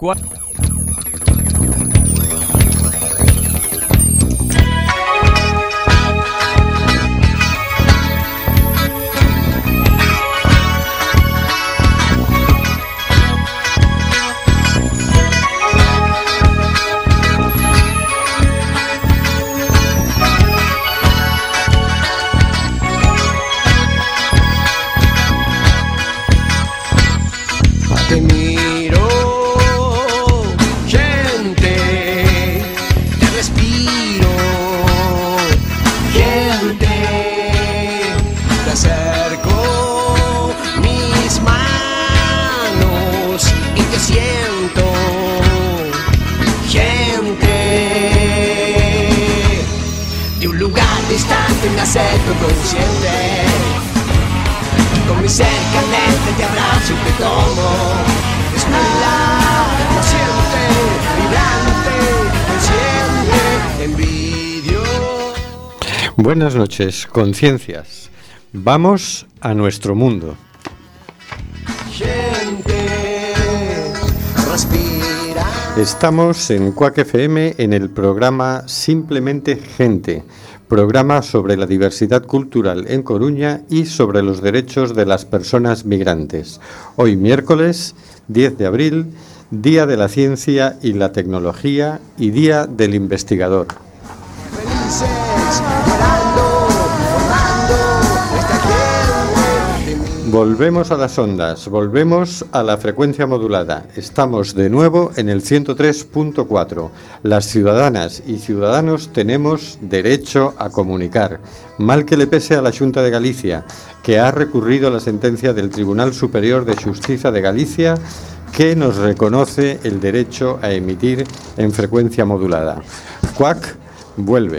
Te noches, conciencias. Vamos a nuestro mundo. Gente, respira Estamos en Cuac FM en el programa Simplemente Gente, programa sobre la diversidad cultural en Coruña y sobre los derechos de las personas migrantes. Hoy miércoles 10 de abril, Día de la Ciencia y la Tecnología y Día del Investigador. felices, Volvemos a las ondas, volvemos a la frecuencia modulada. Estamos de nuevo en el 103.4. Las ciudadanas y ciudadanos tenemos derecho a comunicar. Mal que le pese a la Junta de Galicia, que ha recurrido a la sentencia del Tribunal Superior de Justicia de Galicia que nos reconoce el derecho a emitir en frecuencia modulada. CUAC vuelve.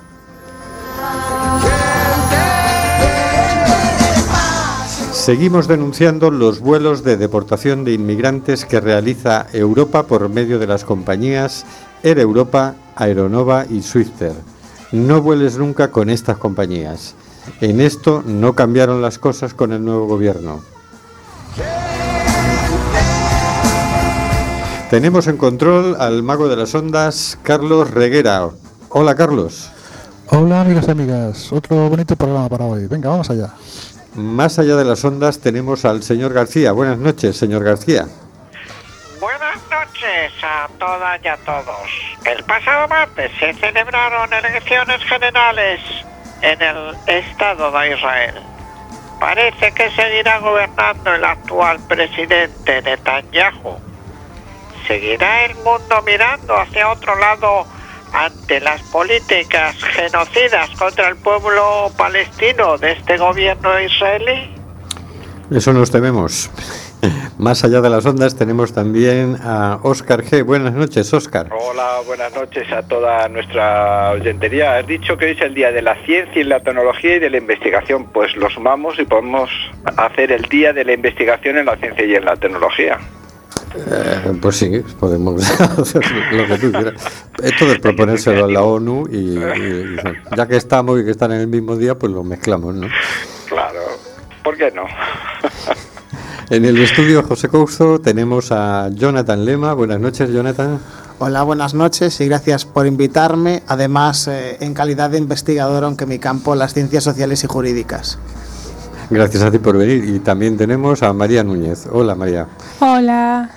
Seguimos denunciando los vuelos de deportación de inmigrantes que realiza Europa por medio de las compañías Air Europa, Aeronova y Swifter. No vueles nunca con estas compañías. En esto no cambiaron las cosas con el nuevo gobierno. Tenemos en control al mago de las ondas, Carlos Reguera. Hola, Carlos. Hola amigos y amigas, otro bonito programa para hoy. Venga, vamos allá. Más allá de las ondas tenemos al señor García. Buenas noches, señor García. Buenas noches a todas y a todos. El pasado martes se celebraron elecciones generales en el Estado de Israel. Parece que seguirá gobernando el actual presidente Netanyahu. ¿Seguirá el mundo mirando hacia otro lado ante las políticas genocidas contra el pueblo palestino de este gobierno israelí? Eso nos tememos. Más allá de las ondas tenemos también a Óscar G. Buenas noches, Óscar. Hola, buenas noches a toda nuestra oyentería. Has dicho que hoy es el día de la ciencia y la tecnología y de la investigación. Pues lo sumamos y podemos hacer el día de la investigación en la ciencia y en la tecnología. Eh, pues sí, podemos hacer lo que tú quieras. Esto de proponérselo a la ONU y, y- y ya que estamos y que están en el mismo día, pues lo mezclamos, ¿no? Claro. ¿Por qué no? En el estudio José Couso tenemos a Jonathan Lema. Buenas noches, Jonathan. Hola, buenas noches y gracias por invitarme, además eh, en calidad de investigador, aunque mi campo las ciencias sociales y jurídicas. Gracias a ti por venir. Y también tenemos a María Núñez. Hola, María. Hola.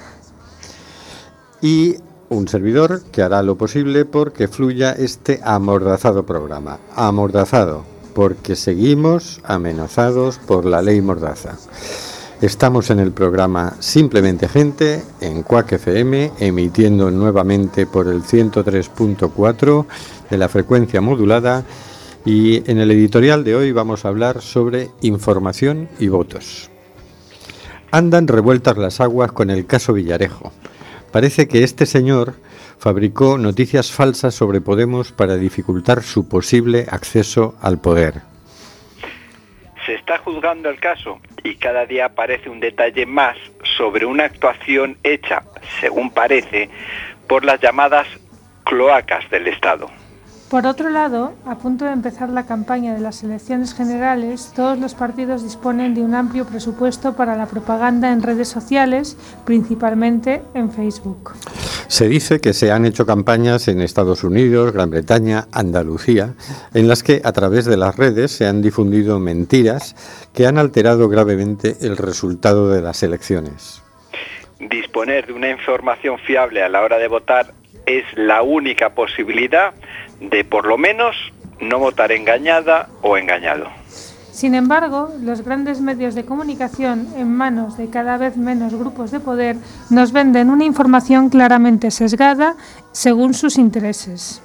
Y un servidor que hará lo posible porque fluya este amordazado programa. Amordazado, porque seguimos amenazados por la ley Mordaza. Estamos en el programa Simplemente Gente en Cuac FM, emitiendo nuevamente por el 103.4 de la frecuencia modulada. Y en el editorial de hoy vamos a hablar sobre información y votos. Andan revueltas las aguas con el caso Villarejo. Parece que este señor fabricó noticias falsas sobre Podemos para dificultar su posible acceso al poder. Se está juzgando el caso y cada día aparece un detalle más sobre una actuación hecha, según parece, por las llamadas cloacas del Estado. Por otro lado, a punto de empezar la campaña de las elecciones generales, todos los partidos disponen de un amplio presupuesto para la propaganda en redes sociales, principalmente en Facebook. Se dice que se han hecho campañas en Estados Unidos, Gran Bretaña, Andalucía, en las que a través de las redes se han difundido mentiras que han alterado gravemente el resultado de las elecciones. Disponer de una información fiable a la hora de votar es la única posibilidad de por lo menos no votar engañada o engañado. Sin embargo, los grandes medios de comunicación en manos de cada vez menos grupos de poder nos venden una información claramente sesgada según sus intereses.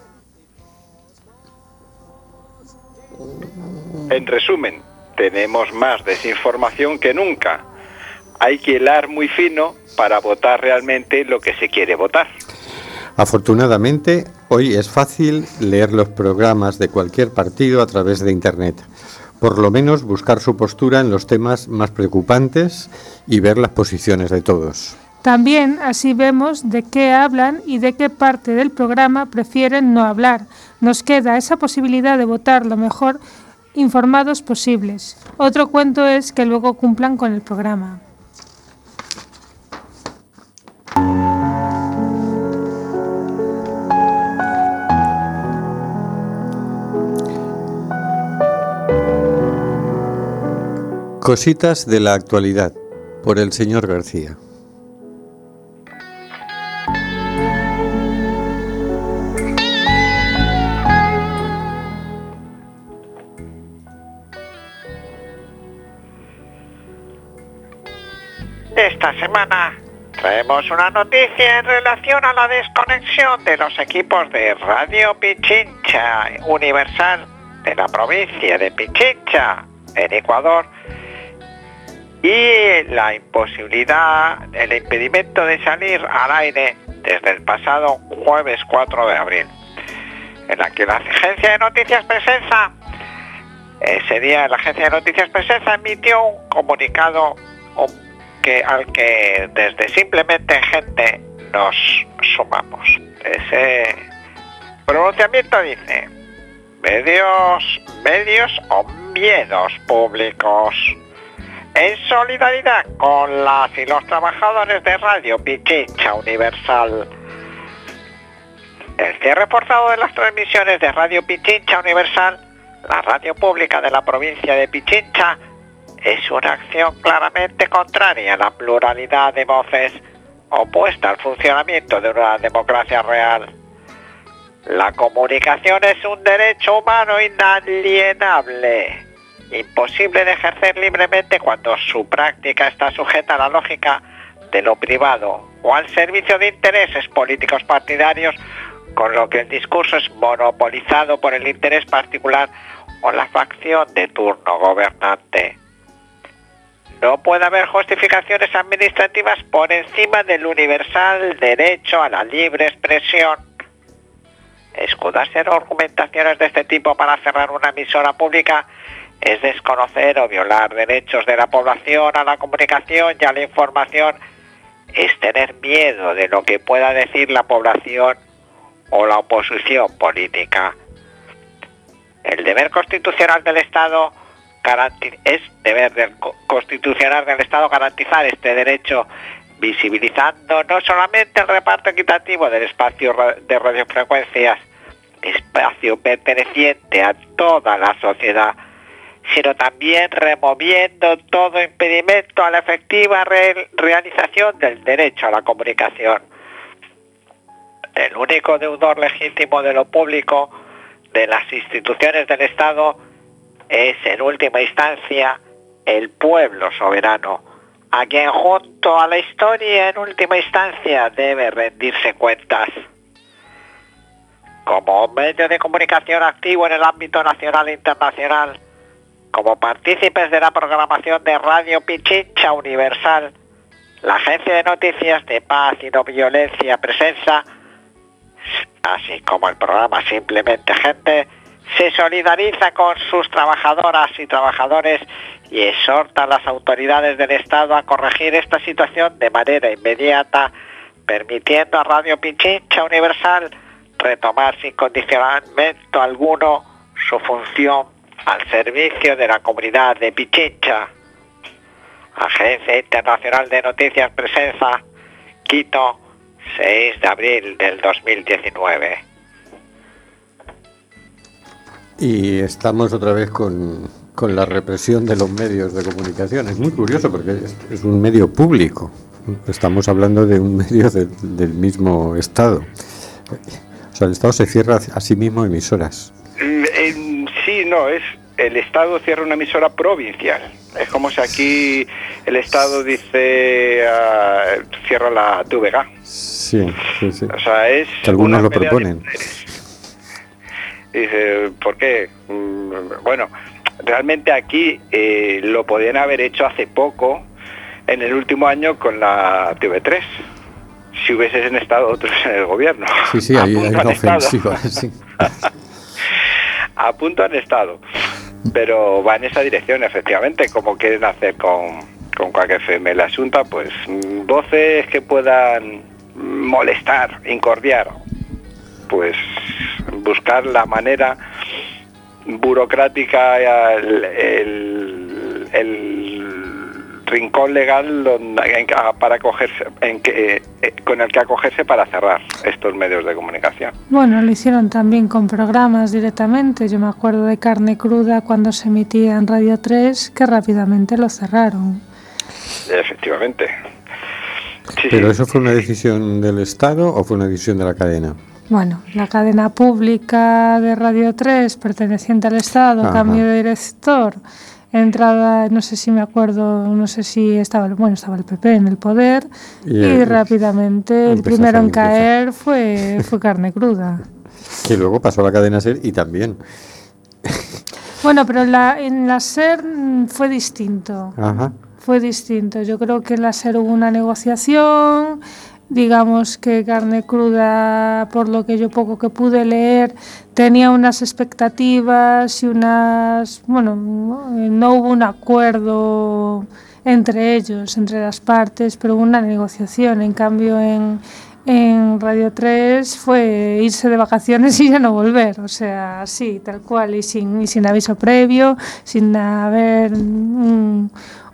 En resumen, tenemos más desinformación que nunca. Hay que hilar muy fino para votar realmente lo que se quiere votar. Afortunadamente, hoy es fácil leer los programas de cualquier partido a través de Internet. Por lo menos buscar su postura en los temas más preocupantes y ver las posiciones de todos. También así vemos de qué hablan y de qué parte del programa prefieren no hablar. Nos queda esa posibilidad de votar lo mejor informados posibles. Otro cuento es que luego cumplan con el programa. Cositas de la actualidad por el señor García. Esta semana traemos una noticia en relación a la desconexión de los equipos de Radio Pichincha Universal de la provincia de Pichincha, en Ecuador, y la imposibilidad, el impedimento de salir al aire desde el pasado jueves 4 de abril, en la que la agencia de noticias Presenza, ese día la agencia de noticias Presenza emitió un comunicado que, al que desde simplemente gente nos sumamos. Ese pronunciamiento dice, medios, medios o miedos públicos en solidaridad con las y los trabajadores de Radio Pichincha Universal. El cierre forzado de las transmisiones de Radio Pichincha Universal, la radio pública de la provincia de Pichincha, es una acción claramente contraria a la pluralidad de voces opuesta al funcionamiento de una democracia real. La comunicación es un derecho humano inalienable imposible de ejercer libremente cuando su práctica está sujeta a la lógica de lo privado o al servicio de intereses políticos partidarios, con lo que el discurso es monopolizado por el interés particular o la facción de turno gobernante. No puede haber justificaciones administrativas por encima del universal derecho a la libre expresión. Escudarse en argumentaciones de este tipo para cerrar una emisora pública es desconocer o violar derechos de la población a la comunicación y a la información, es tener miedo de lo que pueda decir la población o la oposición política. El deber constitucional del Estado es deber constitucional del Estado garantizar este derecho visibilizando no solamente el reparto equitativo del espacio de radiofrecuencias, espacio perteneciente a toda la sociedad, sino también removiendo todo impedimento a la efectiva realización del derecho a la comunicación. El único deudor legítimo de lo público de las instituciones del Estado es en última instancia el pueblo soberano, a quien junto a la historia en última instancia debe rendirse cuentas. Como medio de comunicación activo en el ámbito nacional e internacional, como partícipes de la programación de Radio Pichincha Universal La Agencia de Noticias de Paz y No Violencia Presencia, así como el programa Simplemente Gente, se solidariza con sus trabajadoras y trabajadores y exhorta a las autoridades del Estado a corregir esta situación de manera inmediata, permitiendo a Radio Pichincha Universal retomar sin condicionamiento alguno su función al servicio de la comunidad de Pichincha. Agencia Internacional de Noticias Presencia, Quito, 6 de abril del 2019. Y estamos otra vez con, con la represión de los medios de comunicación. Es muy curioso porque es, es un medio público. Estamos hablando de un medio de- del mismo Estado. O sea, el Estado se cierra a sí mismo emisoras. Sí, no, es el Estado cierra una emisora provincial. Es como si aquí el Estado dice ah, cierra la TVG. Sí, sí, sí. O sea, es Que algunos lo proponen. Dice, ¿por qué? Mm, Bueno, realmente aquí eh, lo podían haber hecho hace poco, en el último año con la TV3, si hubiesen estado otros en el gobierno. Sí, sí, hay, hay una ofensiva. sí. A punto han estado. Pero va en esa dirección, efectivamente, como quieren hacer con, con Quack FM el asunto, pues mm, voces que puedan molestar, incordiar, pues buscar la manera burocrática, el- el rincón legal donde- en que- para acogerse, en que, eh, con el que acogerse para cerrar estos medios de comunicación. Bueno, lo hicieron también con programas directamente. Yo me acuerdo de Carne Cruda cuando se emitía en Radio 3, que rápidamente lo cerraron. Efectivamente. Sí, ¿Pero sí. eso fue una decisión del Estado o fue una decisión de la cadena? Bueno, la cadena pública de Radio 3, perteneciente al Estado, Ajá. cambio de director, entrada, no sé si me acuerdo, no sé si estaba, el- bueno, estaba el PP en el poder Y y, el- rápidamente el primero en caer fue, fue carne cruda. Que luego pasó a la cadena SER y también. Bueno, pero la, en la SER mm, fue distinto. Ajá. fue distinto. Yo creo que en la SER hubo una negociación, digamos que carne cruda, por lo que yo poco que pude leer, tenía unas expectativas y unas, bueno, no hubo un acuerdo entre ellos, entre las partes, pero hubo una negociación. En cambio, en, en Radio 3 fue irse de vacaciones y ya no volver, o sea, sí, tal cual, y sin, y sin aviso previo, sin haber mm,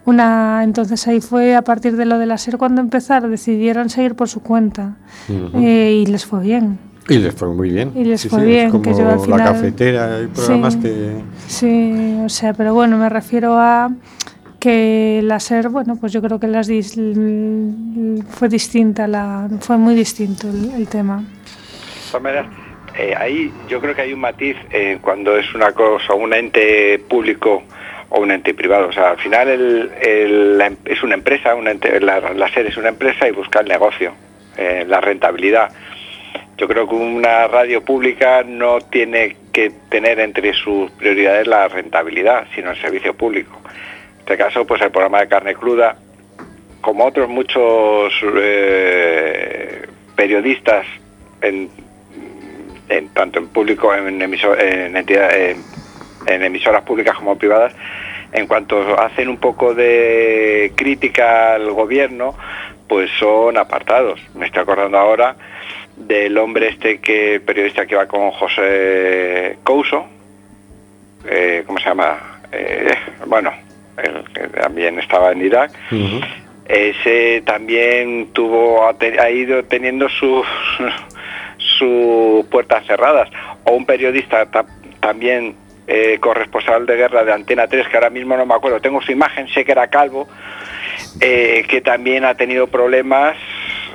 una... Entonces ahí fue a partir de lo de la SER cuando empezaron, decidieron seguir por su cuenta eh, y les fue bien. Y les fue muy bien. Y les Sí, fue sí, bien, Es como que yo al la cafetera, hay programas Sí. que... Sí, o sea, pero bueno, me refiero a que la SER, bueno, pues yo creo que las dis- fue distinta, la, fue muy distinto el, el tema. Eh, ahí yo creo que hay un matiz eh, cuando es una cosa, un ente público o un ente privado. O sea, al final el- em- es una empresa, un ente- la, la es una empresa y busca el negocio, eh, la rentabilidad. Yo creo que una radio pública no tiene que tener entre sus prioridades la rentabilidad, sino el servicio público. En este caso, pues el programa de carne cruda, como otros muchos eh, periodistas en, en- tanto en público en, emiso- en entidad- en- emisoras públicas como privadas en cuanto hacen un poco de crítica al gobierno pues son apartados. Me estoy acordando ahora del hombre este que periodista que va con José Couso eh, ¿cómo se llama? Eh, bueno el que también estaba en Irak. Ese también tuvo ha, ido teniendo sus sus puertas cerradas. O un periodista ta- también eh, corresponsal de guerra de Antena 3 que ahora mismo no me acuerdo. Tengo su imagen sé que era calvo eh, que también ha tenido problemas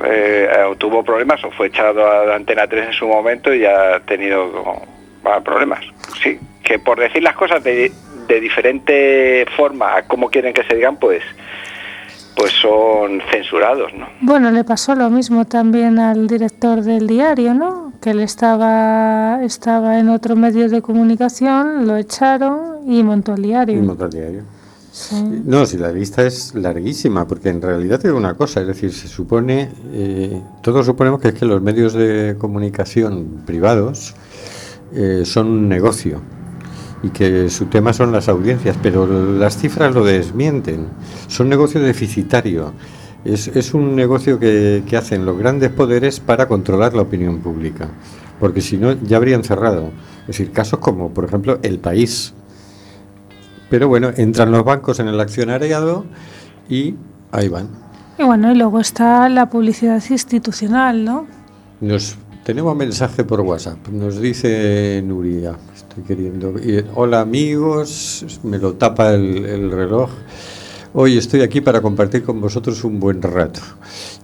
eh, o tuvo problemas o fue echado a Antena 3 en su momento y ha tenido ah, problemas. Sí que por decir las cosas de, de diferente forma a cómo quieren que se digan pues pues son censurados, ¿no? Bueno, le pasó lo mismo también al director del diario, ¿no? Que él estaba, estaba en otro medio de comunicación, lo echaron y montó el Y diario. montó el diario. No, si la lista es larguísima, porque en realidad es una cosa, es decir, se supone, eh, todos suponemos que es que los medios de comunicación privados eh, son un negocio y que su tema son las audiencias, pero las cifras lo desmienten, son negocio deficitario. Es, es un negocio que, que hacen los grandes poderes para controlar la opinión pública, porque si no ya habrían cerrado. Es decir, casos como, por ejemplo, El País, pero bueno, entran los bancos en el accionariado y ahí van. Y bueno, y luego está la publicidad institucional, ¿no? Nos tenemos mensaje por WhatsApp. Nos dice Nuria, estoy queriendo. Hola amigos, me lo tapa el, el reloj. Hoy estoy aquí para compartir con vosotros un buen rato.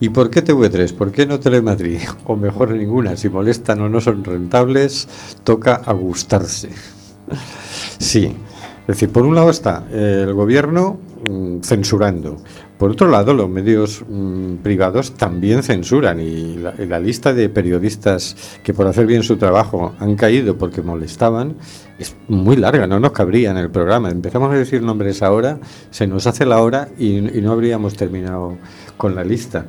¿Y por qué TV3? ¿Por qué no Telemadrid? O mejor ninguna, si molestan o no son rentables, toca agustarse. Sí, es decir, por un lado está el gobierno mm, censurando, por otro lado los medios mm, privados también censuran y la, lista de periodistas que por hacer bien su trabajo han caído porque molestaban es muy larga, no nos cabría en el programa. Empezamos a decir nombres ahora, se nos hace la hora y, no habríamos terminado con la lista.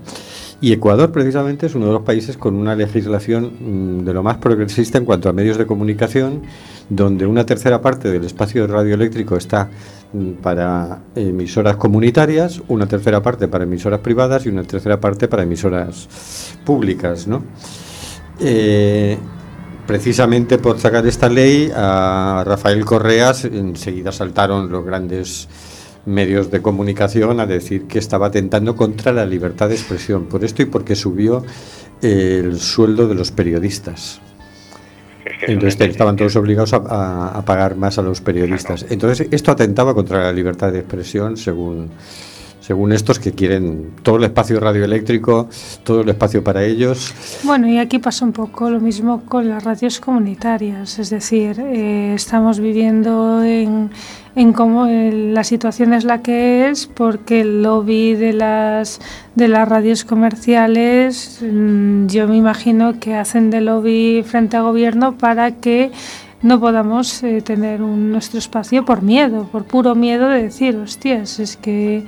Y Ecuador precisamente es uno de los países con una legislación mm, de lo más progresista en cuanto a medios de comunicación, donde una tercera parte del espacio radioeléctrico está para emisoras comunitarias, una tercera parte para emisoras privadas y una tercera parte para emisoras públicas, ¿no? Eh, precisamente por sacar esta ley a Rafael Correas enseguida saltaron los grandes medios de comunicación a decir que estaba atentando contra la libertad de expresión por esto y porque subió el sueldo de los periodistas. Entonces estaban todos obligados a, a- a pagar más a los periodistas. Entonces esto atentaba contra la libertad de expresión según según estos que quieren todo el espacio radioeléctrico, todo el espacio para ellos. Bueno, y aquí pasa un poco lo mismo con las radios comunitarias, es decir, eh, estamos viviendo en, en cómo eh, la situación es la que es porque el lobby de las de las radios comerciales, mm, yo me imagino que hacen de lobby frente al gobierno para que no podamos eh, tener un- nuestro espacio por miedo, por puro miedo de decir, hostias, es que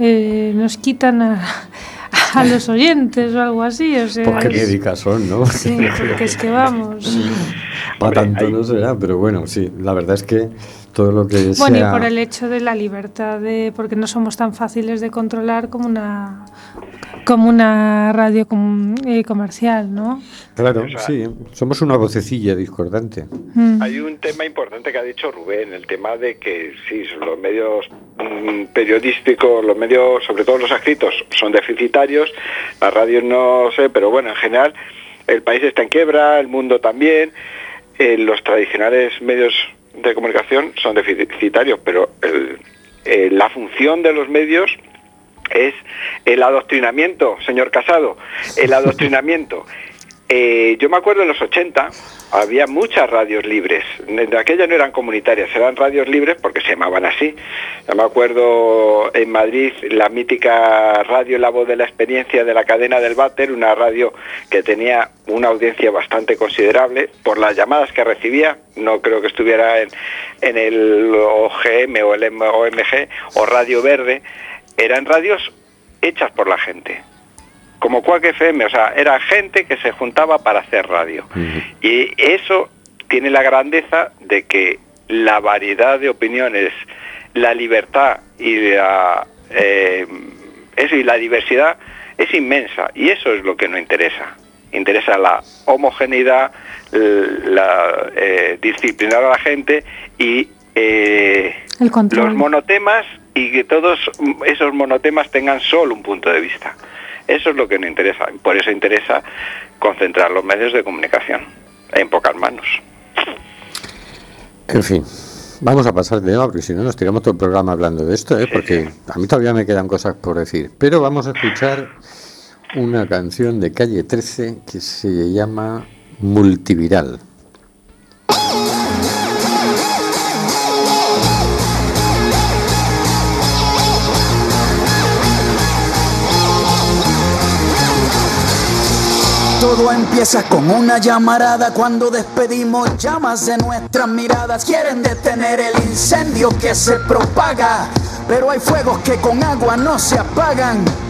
eh, nos quitan a, a los oyentes o algo así. O sea, Porque son, ¿no? Sí, porque es que vamos. Para tanto no será, pero bueno, sí, la verdad es que todo lo que Bueno, y sea... por el hecho de la libertad de. porque no somos tan fáciles de controlar como una como una radio com- eh, comercial, ¿no? Claro, sí, somos una vocecilla discordante. Mm. Hay un tema importante que ha dicho Rubén, el tema de que sí, los medios mm, periodísticos, los medios, sobre todo los escritos, son deficitarios, las radios no sé, pero bueno, en general el país está en quiebra, el mundo también, eh, los tradicionales medios de comunicación son deficitarios, pero el- eh, la función de los medios es el adoctrinamiento, señor Casado, el adoctrinamiento. Eh, yo me acuerdo en los 80 había muchas radios libres. De aquellas no eran comunitarias, eran radios libres porque se llamaban así. Yo me acuerdo en Madrid la mítica radio La Voz de la Experiencia de la cadena del Váter, una radio que tenía una audiencia bastante considerable por las llamadas que recibía. No creo que estuviera en, en el OGM o el OMG o Radio Verde. Eran radios hechas por la gente como Quack FM, o sea, era gente que se juntaba para hacer radio. Y eso tiene la grandeza de que la variedad de opiniones, la libertad y la, eh, eso, y la diversidad es inmensa. Y eso es lo que nos interesa. Interesa la homogeneidad, la, eh, disciplinar a la gente y eh, los monotemas y que todos esos monotemas tengan solo un punto de vista. Eso es lo que nos interesa. Por eso interesa concentrar los medios de comunicación en pocas manos. En fin, vamos a pasar de tema porque si no nos tiramos todo el programa hablando de esto, ¿eh? porque a mí todavía me quedan cosas por decir. Pero vamos a escuchar una canción de Calle 13 que se llama Multiviral. Todo empieza con una llamarada cuando despedimos llamas de nuestras miradas. Quieren detener el incendio que se propaga. pero hay fuegos que con agua no se apagan.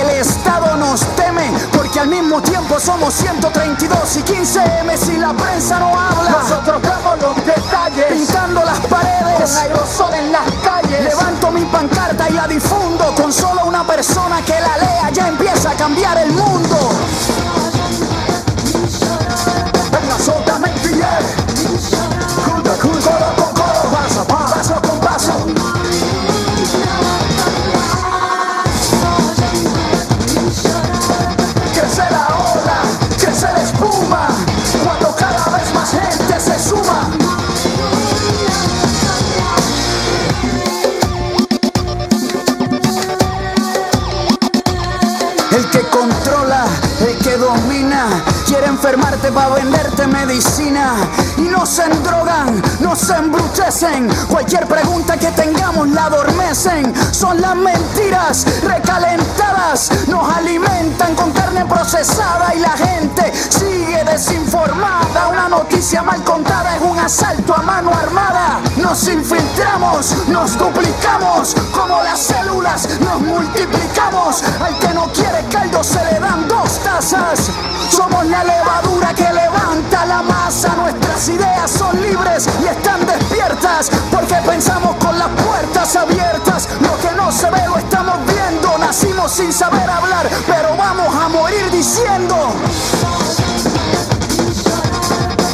El Estado nos teme porque al mismo tiempo somos 132 y 15 M si la prensa no habla. Nosotros damos los detalles, pintando las paredes, con aerosol en las calles. Levanto mi pancarta y la difundo con solo una persona que la lea ya empieza a cambiar el mundo. Quiere enfermarte para venderte medicina. Y nos endrogan, nos embrutecen. Cualquier pregunta que tengamos la adormecen. Son las mentiras recalentadas, nos alimentan con carne procesada y la gente sigue desinformada. Una noticia mal contada es un asalto. Nos infiltramos, nos duplicamos, como las células nos multiplicamos. Al que no quiere caldo se le dan dos tazas. Somos la levadura que levanta la masa. Nuestras ideas son libres y están despiertas porque pensamos con las puertas abiertas. Lo que no se ve lo estamos viendo. Nacimos sin saber hablar, pero vamos a morir diciendo.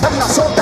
Venga, soltame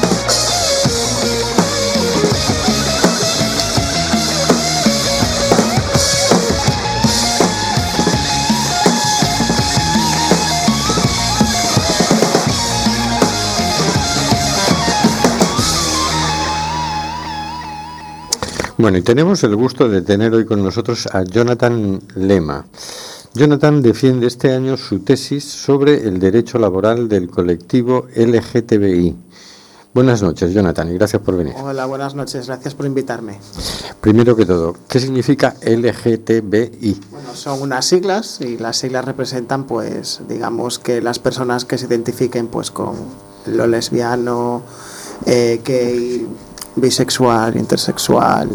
Bueno, y tenemos el gusto de tener hoy con nosotros a Jonathan Lema. Jonathan defiende este año su tesis sobre el derecho laboral del colectivo LGTBI. Buenas noches, Jonathan, y gracias por venir. Hola, buenas noches, gracias por invitarme. Primero que todo, ¿qué significa LGTBI? Bueno, son unas siglas y las siglas representan, pues, digamos que las personas que se identifiquen, pues, con lo lesbiano, eh, gay, bisexual, intersexual.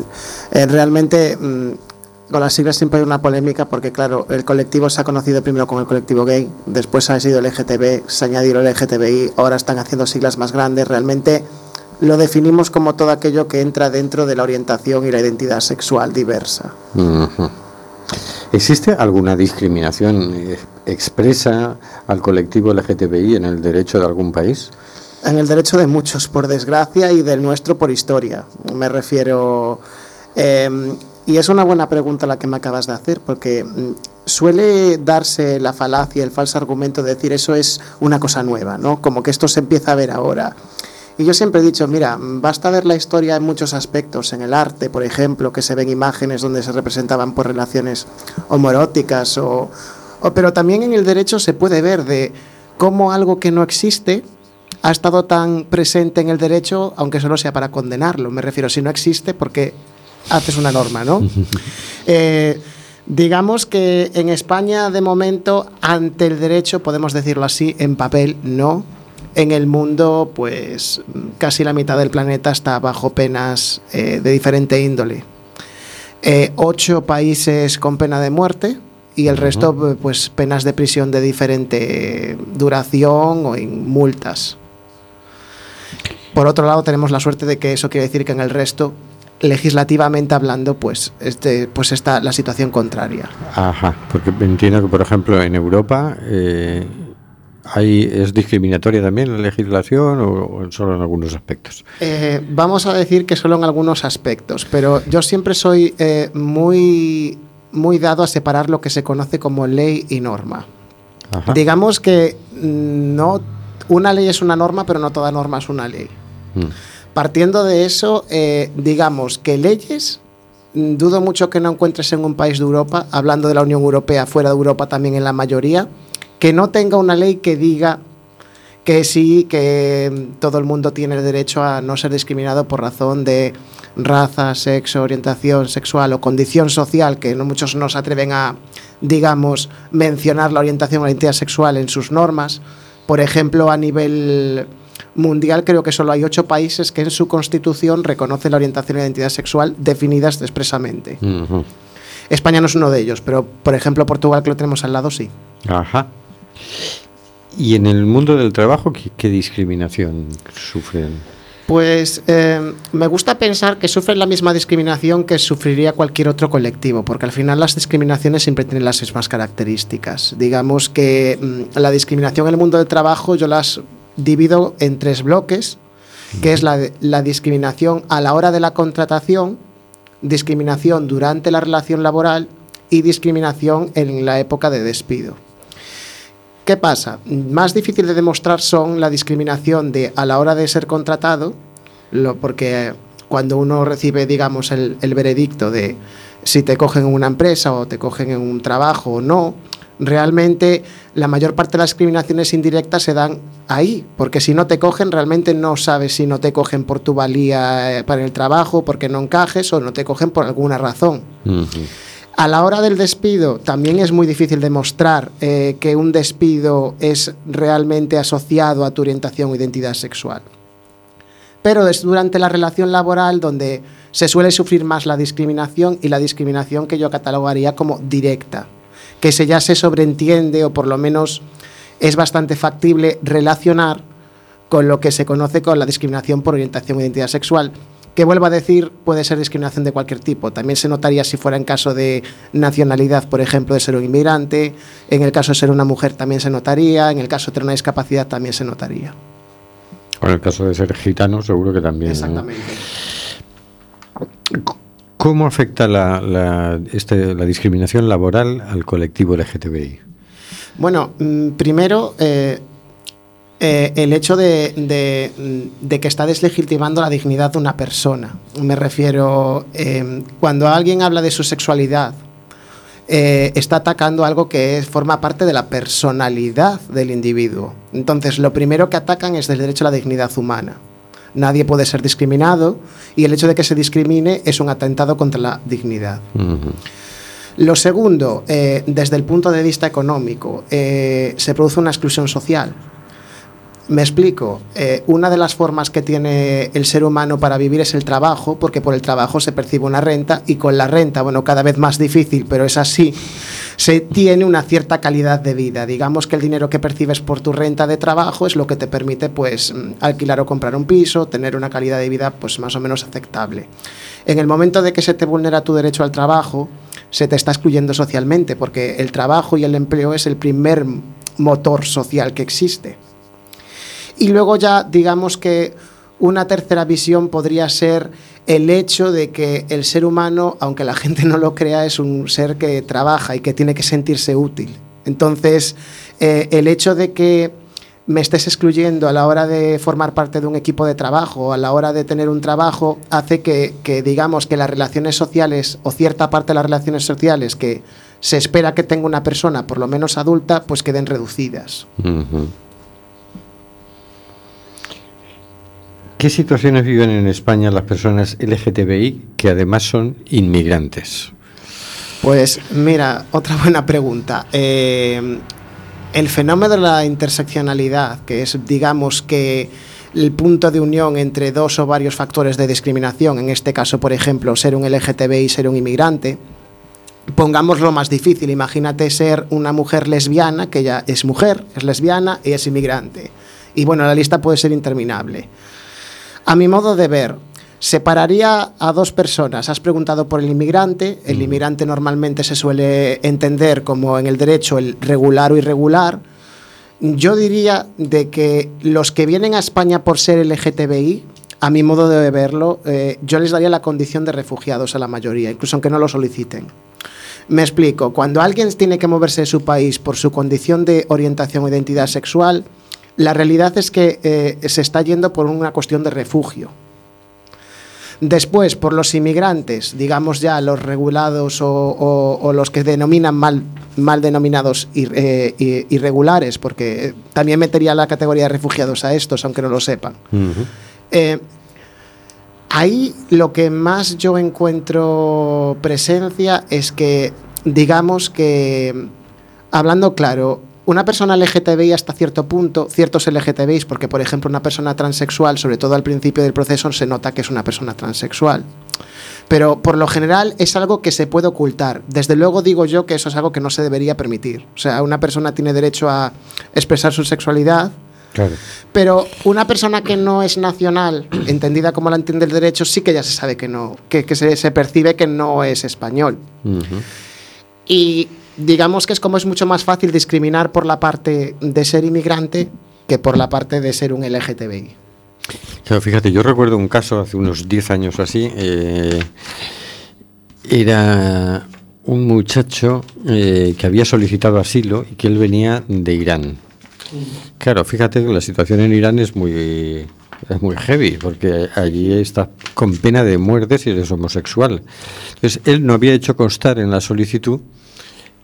Eh, realmente, mm, con las siglas siempre hay una polémica porque, claro, el colectivo se ha conocido primero como el colectivo gay, después ha sido LGTB, se ha añadido el LGTBI, ahora están haciendo siglas más grandes. Realmente lo definimos como todo aquello que entra dentro de la orientación y la identidad sexual diversa. ¿Existe alguna discriminación eh, expresa al colectivo LGTBI en el derecho de algún país? En el derecho de muchos, por desgracia, y del nuestro por historia. Me refiero... eh, y es una buena pregunta la que me acabas de hacer, porque mm, suele darse la falacia, el falso argumento de decir eso es una cosa nueva, ¿no? Como que esto se empieza a ver ahora. Y yo siempre he dicho, mira, basta ver la historia en muchos aspectos, en el arte, por ejemplo, que se ven imágenes donde se representaban por relaciones homoeróticas, o, o- pero también en el derecho se puede ver de cómo algo que no existe ha estado tan presente en el derecho, aunque solo sea para condenarlo. Me refiero, si no existe, porque haces una norma, ¿no? Eh, digamos que en España, de momento, ante el derecho, podemos decirlo así, en papel no. En el mundo, pues casi la mitad del planeta está bajo penas eh, de diferente índole. Eh, ocho países con pena de muerte y el resto pues penas de prisión de diferente duración o en multas. Por otro lado, tenemos la suerte de que eso quiere decir que en el resto legislativamente hablando, pues, este, pues está la situación contraria. Ajá, porque entiendo que, por ejemplo, en Europa eh, hay, es discriminatoria también la legislación o, o solo en algunos aspectos. Eh, vamos a decir que solo en algunos aspectos, pero yo siempre soy eh, muy, muy dado a separar lo que se conoce como ley y norma. Ajá. Digamos que mm, no, una ley es una norma, pero no toda norma es una ley. Mm. Partiendo de eso, eh, digamos que leyes, mm, dudo mucho que no encuentres en un país de Europa, hablando de la Unión Europea, fuera de Europa también en la mayoría, que no tenga una ley que diga que sí, que mm, todo el mundo tiene el derecho a no ser discriminado por razón de raza, sexo, orientación sexual o condición social, que no muchos no se atreven a, digamos, mencionar la orientación o la identidad sexual en sus normas. Por ejemplo, a nivel mundial creo que solo hay ocho países que en su constitución reconocen la orientación y la identidad sexual definidas expresamente. España no es uno de ellos, pero por ejemplo Portugal que lo tenemos al lado sí. Ajá. ¿Y en el mundo del trabajo qué, qué discriminación sufren? Pues eh, me gusta pensar que sufren la misma discriminación que sufriría cualquier otro colectivo, porque al final las discriminaciones siempre tienen las mismas características. Digamos que mm, la discriminación en el mundo del trabajo yo las divido en tres bloques, que es la, la discriminación a la hora de la contratación, discriminación durante la relación laboral y discriminación en la época de despido. ¿Qué pasa? Más difícil de demostrar son la discriminación de a la hora de ser contratado, lo, porque cuando uno recibe, digamos, el, el veredicto de si te cogen en una empresa o te cogen en un trabajo o no, realmente la mayor parte de las discriminaciones indirectas se dan ahí, porque si no te cogen realmente no sabes si no te cogen por tu valía eh, para el trabajo, porque no encajes o no te cogen por alguna razón. Ujú. A la hora del despido también es muy difícil demostrar eh, que un despido es realmente asociado a tu orientación o identidad sexual. Pero es durante la relación laboral donde se suele sufrir más la discriminación y la discriminación que yo catalogaría como directa, que se ya se sobreentiende o por lo menos es bastante factible relacionar con lo que se conoce con la discriminación por orientación o identidad sexual, que vuelvo a decir puede ser discriminación de cualquier tipo. También se notaría si fuera en caso de nacionalidad, por ejemplo, de ser un inmigrante, en el caso de ser una mujer también se notaría, en el caso de tener una discapacidad también se notaría. O en el caso de ser gitano, seguro que también. ¿no? Exactamente. ¿Cómo afecta la, la, este- la discriminación laboral al colectivo LGTBI? Bueno, mm, primero, eh, eh, el hecho de, de- mm, de que está deslegitimando la dignidad de una persona. Me refiero, eh, cuando alguien habla de su sexualidad, eh, está atacando algo que es- forma parte de la personalidad del individuo. Entonces, lo primero que atacan es el derecho a la dignidad humana. Nadie puede ser discriminado y el hecho de que se discrimine es un atentado contra la dignidad. Lo segundo, eh, desde el punto de vista económico, se produce una exclusión social. Me explico. Eh, una de las formas que tiene el ser humano para vivir es el trabajo, porque por el trabajo se percibe una renta y con la renta, bueno, cada vez más difícil, pero es así, se tiene una cierta calidad de vida. Digamos que el dinero que percibes por tu renta de trabajo es lo que te permite, pues, mm, alquilar o comprar un piso, tener una calidad de vida, pues, más o menos aceptable. En el momento de que se te vulnera tu derecho al trabajo, se te está excluyendo socialmente, porque el trabajo y el empleo es el primer motor social que existe. Y luego ya digamos que una tercera visión podría ser el hecho de que el ser humano, aunque la gente no lo crea, es un ser que trabaja y que tiene que sentirse útil. Entonces, eh, el hecho de que me estés excluyendo a la hora de formar parte de un equipo de trabajo, a la hora de tener un trabajo, hace que, que digamos que las relaciones sociales o cierta parte de las relaciones sociales que se espera que tenga una persona, por lo menos adulta, pues queden reducidas. Ujú. ¿Qué situaciones viven en España las personas LGTBI que además son inmigrantes? Pues mira, otra buena pregunta. Eh, el fenómeno de la interseccionalidad, que es, digamos, que el punto de unión entre dos o varios factores de discriminación, en este caso, por ejemplo, ser un LGTBI ser un inmigrante, Pongámoslo más difícil, imagínate ser una mujer lesbiana, que ya es mujer, es lesbiana y es inmigrante. Y bueno, la lista puede ser interminable. A mi modo de ver, separaría a dos personas. Has preguntado por el inmigrante. El inmigrante normalmente se suele entender como en el derecho el regular o irregular. Yo diría de que los que vienen a España por ser LGTBI, a mi modo de verlo, eh, yo les daría la condición de refugiados a la mayoría, incluso aunque no lo soliciten. Me explico, cuando alguien tiene que moverse de su país por su condición de orientación o identidad sexual, la realidad es que eh, se está yendo por una cuestión de refugio. Después, por los inmigrantes, digamos ya los regulados o, o- o los que denominan mal, mal denominados ir- eh, irregulares, porque eh, también metería la categoría de refugiados a estos, aunque no lo sepan. Eh, ahí lo que más yo encuentro presencia es que, digamos que, hablando claro, una persona LGTBI hasta cierto punto, ciertos LGTBIs, porque por ejemplo una persona transexual, sobre todo al principio del proceso, se nota que es una persona transexual. Pero por lo general es algo que se puede ocultar. Desde luego digo yo que eso es algo que no se debería permitir. O sea, una persona tiene derecho a expresar su sexualidad, Claro. pero una persona que no es nacional, entendida como la entiende el derecho, sí que ya se sabe que no, que, que se, se percibe que no es español. Y digamos que es como es mucho más fácil discriminar por la parte de ser inmigrante que por la parte de ser un LGTBI. Claro, fíjate, yo recuerdo un caso hace unos 10 años o así. eh, era un muchacho eh, que había solicitado asilo y que él venía de Irán. Claro, fíjate que la situación en Irán es muy, es muy heavy, porque allí está con pena de muerte si eres homosexual. Entonces, él no había hecho constar en la solicitud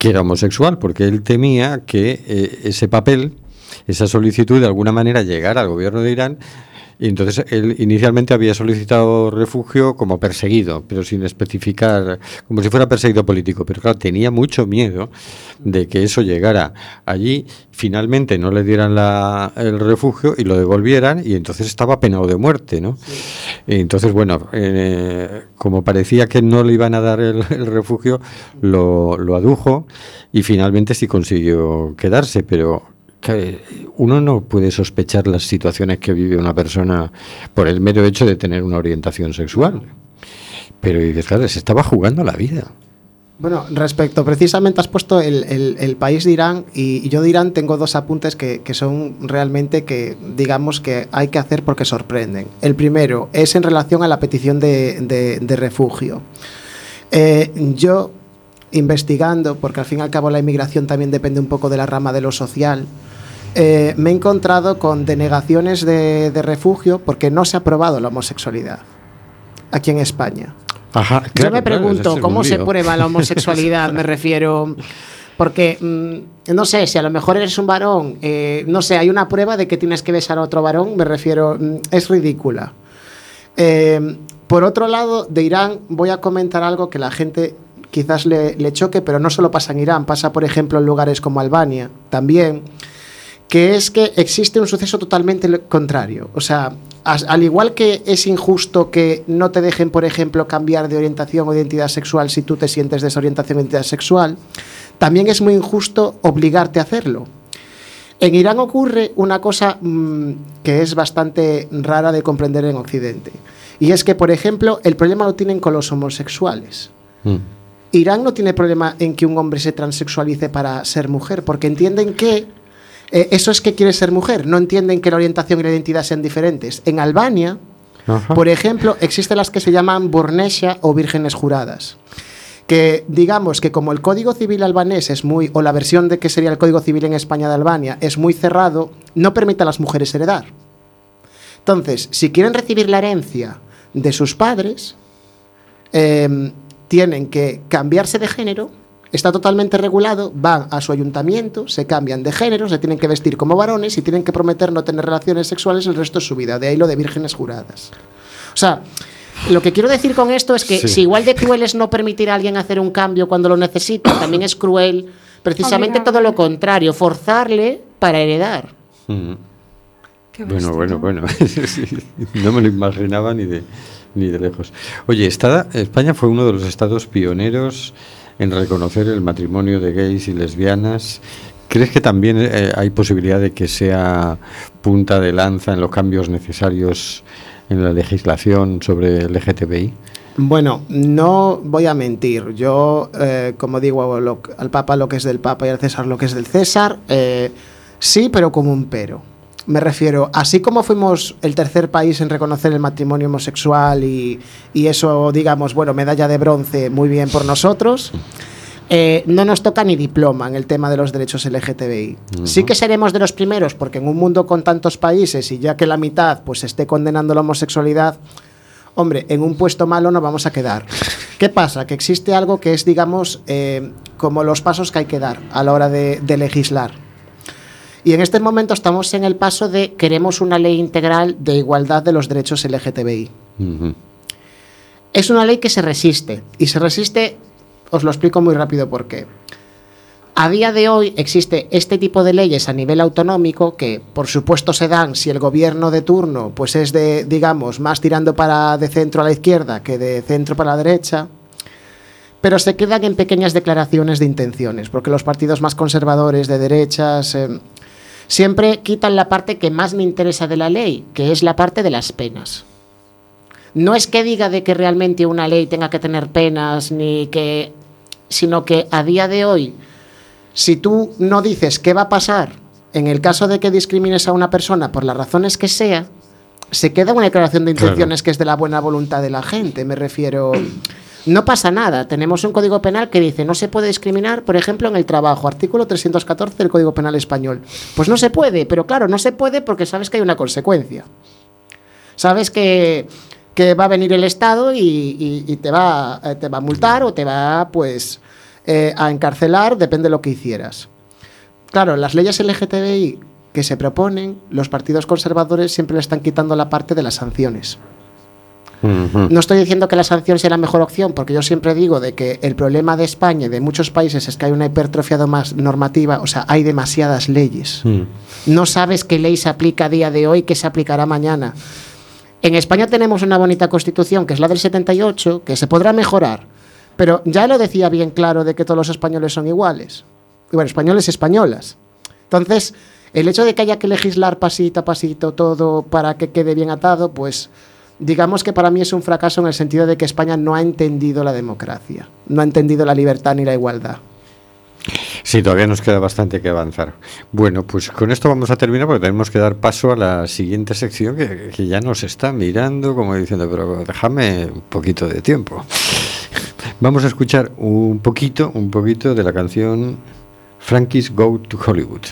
que era homosexual, porque él temía que eh, ese papel, esa solicitud, de alguna manera llegara al gobierno de Irán. Y entonces él inicialmente había solicitado refugio como perseguido, pero sin especificar, como si fuera perseguido político. Pero claro, tenía mucho miedo de que eso llegara allí, finalmente no le dieran la- el refugio y lo devolvieran, y entonces estaba penado de muerte, ¿no? Entonces, bueno, eh, como parecía que no le iban a dar el, el refugio, lo, lo adujo y finalmente sí consiguió quedarse, pero uno no puede sospechar las situaciones que vive una persona por el mero hecho de tener una orientación sexual. Pero dices, claro, se estaba jugando la vida. Bueno, respecto, precisamente has puesto el, el- país de Irán y, yo de Irán tengo dos apuntes que, que son realmente que digamos que hay que hacer porque sorprenden. El primero es en relación a la petición de, de- de refugio. Eh, yo investigando, porque al fin y al cabo la inmigración también depende un poco de la rama de lo social, eh, me he encontrado con denegaciones de, de refugio porque no se ha aprobado la homosexualidad aquí en España. Ajá, Yo me pregunto, ¿cómo se prueba la homosexualidad? Me refiero. Porque, mm, no sé, si a lo mejor eres un varón, eh, no sé, hay una prueba de que tienes que besar a otro varón, me refiero, mm, es ridícula. Eh, por otro lado, de Irán voy a comentar algo que la gente quizás le, le choque, pero no solo pasa en Irán, pasa por ejemplo en lugares como Albania también, que es que existe un suceso totalmente contrario. O sea, al igual que es injusto que no te dejen, por ejemplo, cambiar de orientación o identidad sexual si tú te sientes de esa orientación o identidad sexual, también es muy injusto obligarte a hacerlo. En Irán ocurre una cosa mm, que es bastante rara de comprender en Occidente. Y es que, por ejemplo, el problema lo tienen con los homosexuales. Mm. Irán no tiene problema en que un hombre se transexualice para ser mujer, porque entienden que eh, eso es que quiere ser mujer, no entienden que la orientación y la identidad sean diferentes. En Albania, Ajá. por ejemplo, existen las que se llaman Burnesha o vírgenes juradas. Que digamos que como el Código Civil albanés es muy, o la versión de que sería el Código Civil en España de Albania, es muy cerrado, no permite a las mujeres heredar. Entonces, si quieren recibir la herencia de sus padres, eh, tienen que cambiarse de género, está totalmente regulado, van a su ayuntamiento, se cambian de género, se tienen que vestir como varones y tienen que prometer no tener relaciones sexuales el resto de su vida, de ahí lo de vírgenes juradas. O sea, lo que quiero decir con esto es que Sí. si igual de cruel es no permitir a alguien hacer un cambio cuando lo necesita, también es cruel precisamente todo lo contrario, forzarle para heredar. Mm. Qué Bueno, bueno, ¿no? bueno. No me lo imaginaba ni de, ni de lejos. Oye, España fue uno de los estados pioneros en reconocer el matrimonio de gays y lesbianas. ¿Crees que también eh, hay posibilidad de que sea punta de lanza en los cambios necesarios en la legislación sobre el LGTBI? Bueno, no voy a mentir. Yo, eh, como digo lo- al Papa lo que es del Papa y al César lo que es del César, eh, sí, pero como un pero. Me refiero, así como fuimos el tercer país en reconocer el matrimonio homosexual y, y eso, digamos, bueno, medalla de bronce, muy bien por nosotros, eh, no nos toca ni diploma en el tema de los derechos LGTBI. Sí que seremos de los primeros, porque en un mundo con tantos países y ya que la mitad pues esté condenando la homosexualidad, hombre, en un puesto malo no vamos a quedar. ¿Qué pasa? Que existe algo que es, digamos, eh, como los pasos que hay que dar a la hora de, de legislar. Y en este momento estamos en el paso de queremos una ley integral de igualdad de los derechos LGTBI. Es una ley que se resiste. Y se resiste, os lo explico muy rápido por qué. A día de hoy existe este tipo de leyes a nivel autonómico que, por supuesto, se dan si el gobierno de turno pues es de, digamos, más tirando para de centro a la izquierda que de centro para la derecha, pero se quedan en pequeñas declaraciones de intenciones, porque los partidos más conservadores de derechas eh, siempre quitan la parte que más me interesa de la ley, que es la parte de las penas. No es que diga de que realmente una ley tenga que tener penas, ni que. sino que a día de hoy, si tú no dices qué va a pasar en el caso de que discrimines a una persona por las razones que sea, se queda una declaración de Claro. intenciones que es de la buena voluntad de la gente. Me refiero. No pasa nada. Tenemos un código penal que dice no se puede discriminar, por ejemplo, en el trabajo, artículo 314 del Código Penal Español. Pues no se puede, pero claro, no se puede porque sabes que hay una consecuencia. Sabes que, que va a venir el Estado y, te, va, eh, te va a multar o te va pues eh, a encarcelar, depende de lo que hicieras. Claro, las leyes LGTBI que se proponen, los partidos conservadores siempre le están quitando la parte de las sanciones. No estoy diciendo que la sanción sea la mejor opción, porque yo siempre digo de que el problema de España y de muchos países es que hay una hipertrofia más normativa, o sea, hay demasiadas leyes. Mm. No sabes qué ley se aplica a día de hoy, qué se aplicará mañana. En España tenemos una bonita constitución, que es la del 78, que se podrá mejorar, pero ya lo decía bien claro de que todos los españoles son iguales. Y bueno, españoles y españolas. Entonces, el hecho de que haya que legislar pasito a pasito todo para que quede bien atado, pues digamos que para mí es un fracaso en el sentido de que España no ha entendido la democracia, no ha entendido la libertad ni la igualdad. Sí, todavía nos queda bastante que avanzar. Bueno, pues con esto vamos a terminar porque tenemos que dar paso a la siguiente sección que, ya nos está mirando como diciendo, pero déjame un poquito de tiempo. Vamos a escuchar un poquito, un poquito de la canción Frankie's Go to Hollywood.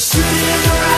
shooting around.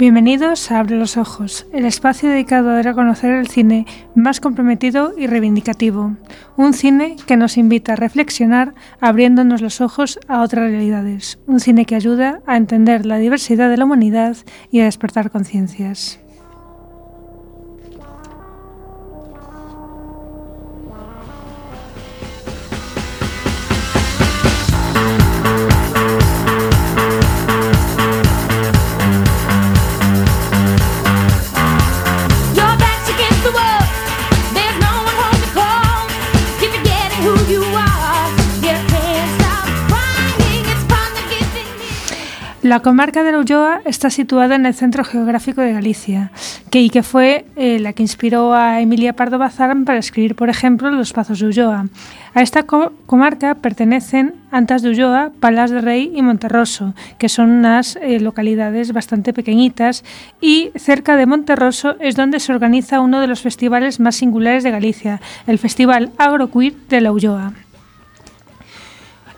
Bienvenidos a Abre los Ojos, el espacio dedicado a reconocer el cine más comprometido y reivindicativo. Un cine que nos invita a reflexionar abriéndonos los ojos a otras realidades. Un cine que ayuda a entender la diversidad de la humanidad y a despertar conciencias. La comarca de Ulloa está situada en el centro geográfico de Galicia, que, y que fue eh, la que inspiró a Emilia Pardo Bazán para escribir, por ejemplo, Los Pazos de Ulloa. A esta co- comarca pertenecen Antas de Ulloa, Palas de Rey y Monterroso, que son unas eh, localidades bastante pequeñitas, y cerca de Monterroso es donde se organiza uno de los festivales más singulares de Galicia, el Festival Agroqueer de la Ulloa.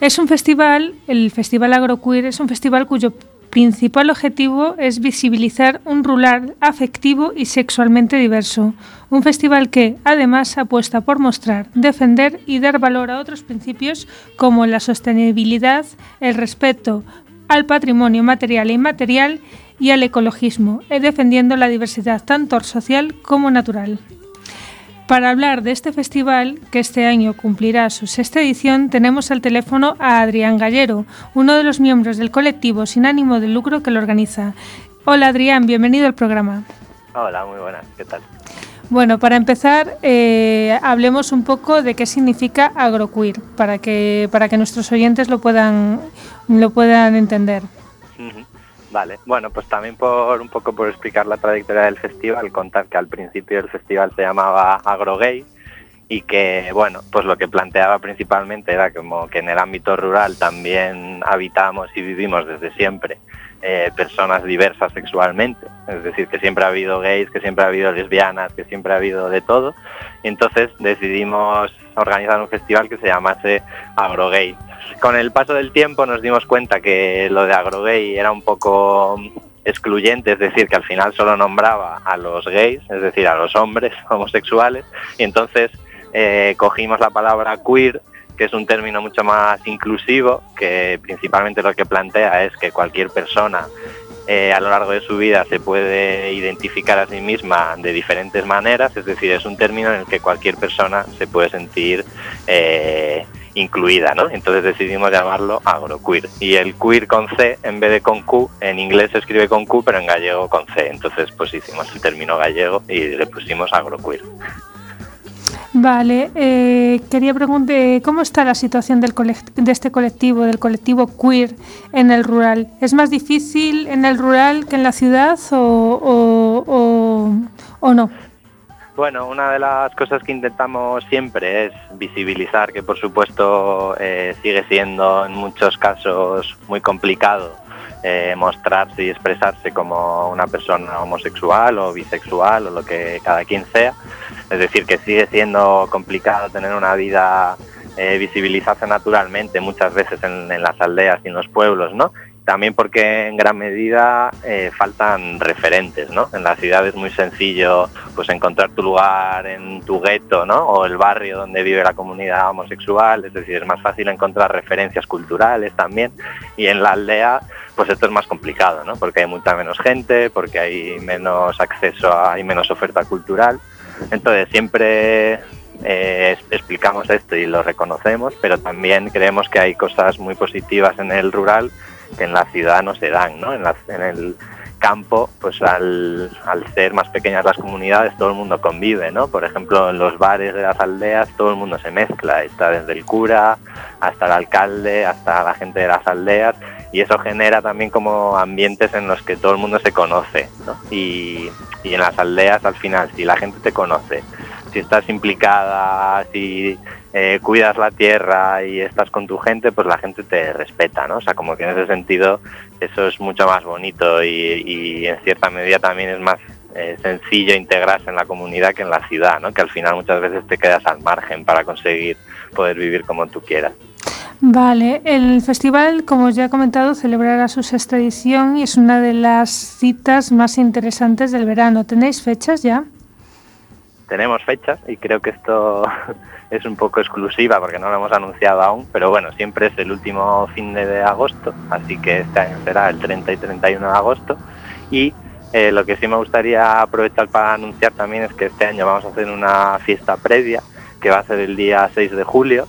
Es un festival, el Festival Agroqueer es un festival cuyo principal objetivo es visibilizar un rural afectivo y sexualmente diverso. Un festival que, además, apuesta por mostrar, defender y dar valor a otros principios como la sostenibilidad, el respeto al patrimonio material e inmaterial y al ecologismo, defendiendo la diversidad tanto social como natural. Para hablar de este festival, que este año cumplirá su sexta edición, tenemos al teléfono a Adrián Gallero, uno de los miembros del colectivo sin ánimo de lucro que lo organiza. Hola Adrián, bienvenido al programa. Hola, muy buenas, ¿qué tal? Bueno, para empezar, eh, hablemos un poco de qué significa agroqueer, para que, para que nuestros oyentes lo puedan, lo puedan entender. Vale, bueno, pues también por un poco por explicar la trayectoria del festival, contar que al principio el festival se llamaba AgroGay y que, bueno, pues lo que planteaba principalmente era como que en el ámbito rural también habitamos y vivimos desde siempre eh, personas diversas sexualmente, es decir, que siempre ha habido gays, que siempre ha habido lesbianas, que siempre ha habido de todo, entonces decidimos organizar un festival que se llamase AgroGay. Con el paso del tiempo nos dimos cuenta que lo de AgroGay era un poco excluyente, es decir, que al final solo nombraba a los gays, es decir, a los hombres homosexuales, y entonces eh, cogimos la palabra queer, que es un término mucho más inclusivo, que principalmente lo que plantea es que cualquier persona eh, a lo largo de su vida se puede identificar a sí misma de diferentes maneras, es decir, es un término en el que cualquier persona se puede sentir eh, incluida, ¿no? Entonces decidimos llamarlo agroqueer. Y el queer con C en vez de con Q, en inglés se escribe con Q, pero en gallego con C. Entonces pues hicimos el término gallego y le pusimos agroqueer. Vale, eh, quería preguntar cómo está la situación del de este colectivo, del colectivo queer en el rural. ¿Es más difícil en el rural que en la ciudad o, o- o- o no? Bueno, una de las cosas que intentamos siempre es visibilizar que por supuesto eh, sigue siendo en muchos casos muy complicado eh, mostrarse y expresarse como una persona homosexual o bisexual o lo que cada quien sea. Es decir, que sigue siendo complicado tener una vida, eh, visibilizarse naturalmente muchas veces en, las aldeas y en los pueblos, ¿no? También porque en gran medida eh, faltan referentes, ¿no? En la ciudad es muy sencillo pues encontrar tu lugar en tu gueto, ¿no? O el barrio donde vive la comunidad homosexual, es decir, es más fácil encontrar referencias culturales también. Y en la aldea, pues esto es más complicado, ¿no? Porque hay mucha menos gente, porque hay menos acceso, a- hay menos oferta cultural. Entonces siempre eh, explicamos esto y lo reconocemos, pero también creemos que hay cosas muy positivas en el rural que en la ciudad no se dan, ¿no? En, la- en el campo, pues al, al ser más pequeñas las comunidades, todo el mundo convive, ¿no? Por ejemplo, en los bares de las aldeas todo el mundo se mezcla, está desde el cura hasta el alcalde, hasta la gente de las aldeas, y eso genera también como ambientes en los que todo el mundo se conoce, ¿no? Y, y en las aldeas al final, si la gente te conoce, si estás implicada, si eh, cuidas la tierra y estás con tu gente, pues la gente te respeta, ¿no? O sea, como que en ese sentido eso es mucho más bonito y, y en cierta medida también es más eh, sencillo integrarse en la comunidad que en la ciudad, ¿no? Que al final muchas veces te quedas al margen para conseguir poder vivir como tú quieras. Vale, el festival, como ya he comentado, celebrará su sexta edición y es una de las citas más interesantes del verano. ¿Tenéis fechas ya? Tenemos fechas y creo que esto es un poco exclusiva porque no lo hemos anunciado aún, pero bueno, siempre es el último fin de, agosto, así que este año será el 30 y 31 de agosto. Y eh, lo que sí me gustaría aprovechar para anunciar también es que este año vamos a hacer una fiesta previa, que va a ser el día 6 de julio,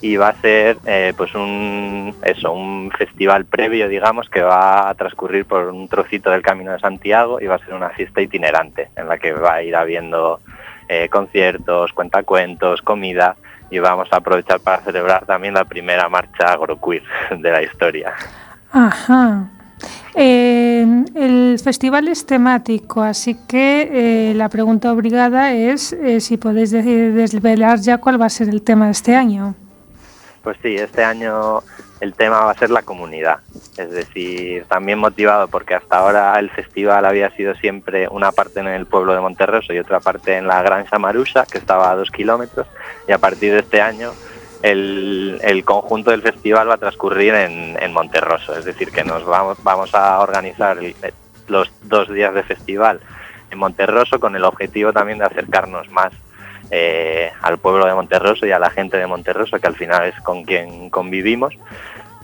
y va a ser eh, pues un eso un festival previo digamos que va a transcurrir por un trocito del camino de Santiago y va a ser una fiesta itinerante en la que va a ir habiendo eh, conciertos cuentacuentos comida y vamos a aprovechar para celebrar también la primera marcha agroqueer de la historia Ajá. Eh, el festival es temático, así que eh, la pregunta obligada es eh, si podéis de- desvelar ya cuál va a ser el tema de este año. Pues sí, este año el tema va a ser la comunidad. Es decir, también motivado porque hasta ahora el festival había sido siempre una parte en el pueblo de Monterroso y otra parte en la Granja Marusa, que estaba a dos kilómetros. Y a partir de este año el, conjunto del festival va a transcurrir en, Monterroso. Es decir, que nos vamos, vamos a organizar el- los dos días de festival en Monterroso con el objetivo también de acercarnos más eh, al pueblo de Monterroso y a la gente de Monterroso, que al final es con quien convivimos.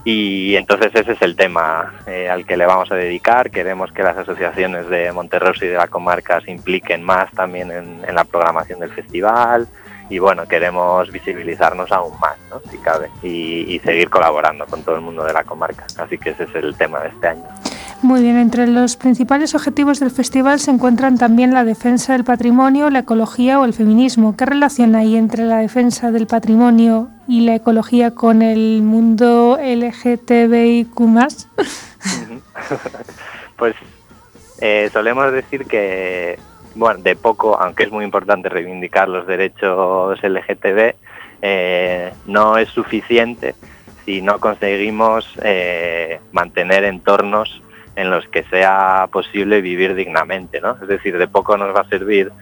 Y entonces ese es el tema eh, al que le vamos a dedicar. Queremos que las asociaciones de Monterroso y de la comarca se impliquen más también en, la programación del festival. Y bueno, queremos visibilizarnos aún más, ¿no? si cabe, y seguir colaborando con todo el mundo de la comarca. Así que ese es el tema de este año. Muy bien, entre los principales objetivos del festival se encuentran también la defensa del patrimonio, la ecología o el feminismo. ¿Qué relación hay entre la defensa del patrimonio y la ecología con el mundo LGTBIQ+. Pues eh, solemos decir que, bueno, de poco, aunque es muy importante reivindicar los derechos LGTB, eh, no es suficiente si no conseguimos eh, mantener entornos en los que sea posible vivir dignamente, ¿no? Es decir, de poco nos va a servir